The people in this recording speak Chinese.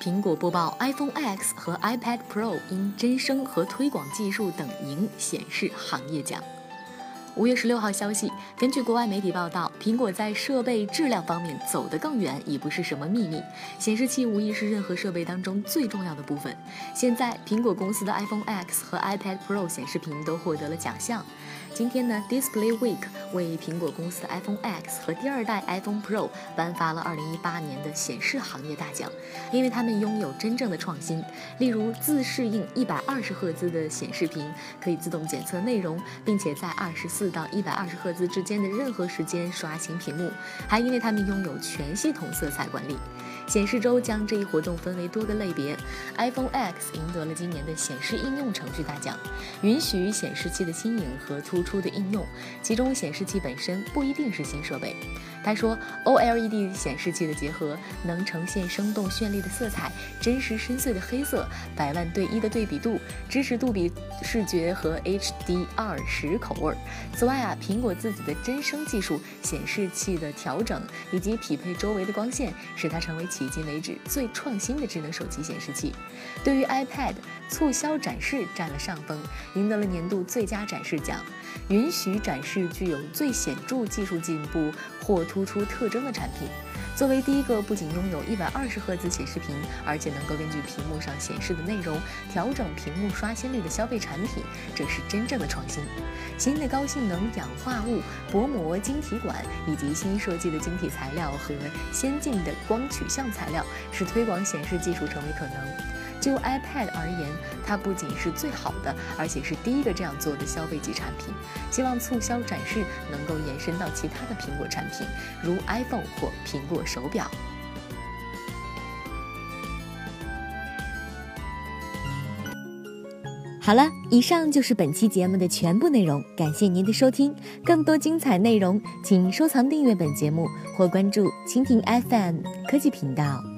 苹果播报，iPhone X 和 iPad Pro 因真声和推广技术等赢显示行业奖。五月十六号消息，根据国外媒体报道，苹果在设备质量方面走得更远已不是什么秘密。显示器无疑是任何设备当中最重要的部分。现在，苹果公司的 iPhone X 和 iPad Pro 显示屏都获得了奖项。今天呢，Display Week 为苹果公司的 iPhone X 和第二代 iPhone Pro 颁发了2018年的显示行业大奖，因为他们拥有真正的创新，例如自适应120赫兹的显示屏，可以自动检测内容，并且在二十四四到120赫兹之间的任何时间刷新屏幕，还因为他们拥有全系统色彩管理。显示周将这一活动分为多个类别，iPhone X 赢得了今年的显示应用程序大奖，允许显示器的新颖和突出的应用，其中显示器本身不一定是新设备。他说，OLED 显示器的结合能呈现生动绚丽的色彩、真实深邃的黑色、百万对一的对比度，支持杜比视觉和 HDR 十口味儿。此外啊，苹果自己的真声技术、显示器的调整以及匹配周围的光线，使它成为迄今为止最创新的智能手机显示器。对于 iPad，促销展示占了上风，赢得了年度最佳展示奖，允许展示具有最显著技术进步或突出特征的产品。作为第一个不仅拥有一百二十赫兹显示屏，而且能够根据屏幕上显示的内容调整屏幕刷新率的消费产品，这是真正的创新。新的高性能氧化物薄膜晶体管以及新设计的晶体材料和先进的光取向材料，使推广显示技术成为可能。就 iPad 而言，它不仅是最好的，而且是第一个这样做的消费级产品。希望促销展示能够延伸到其他的苹果产品，如 iPhone 或苹果手表。好了，以上就是本期节目的全部内容，感谢您的收听。更多精彩内容，请收藏订阅本节目或关注蜻蜓 FM 科技频道。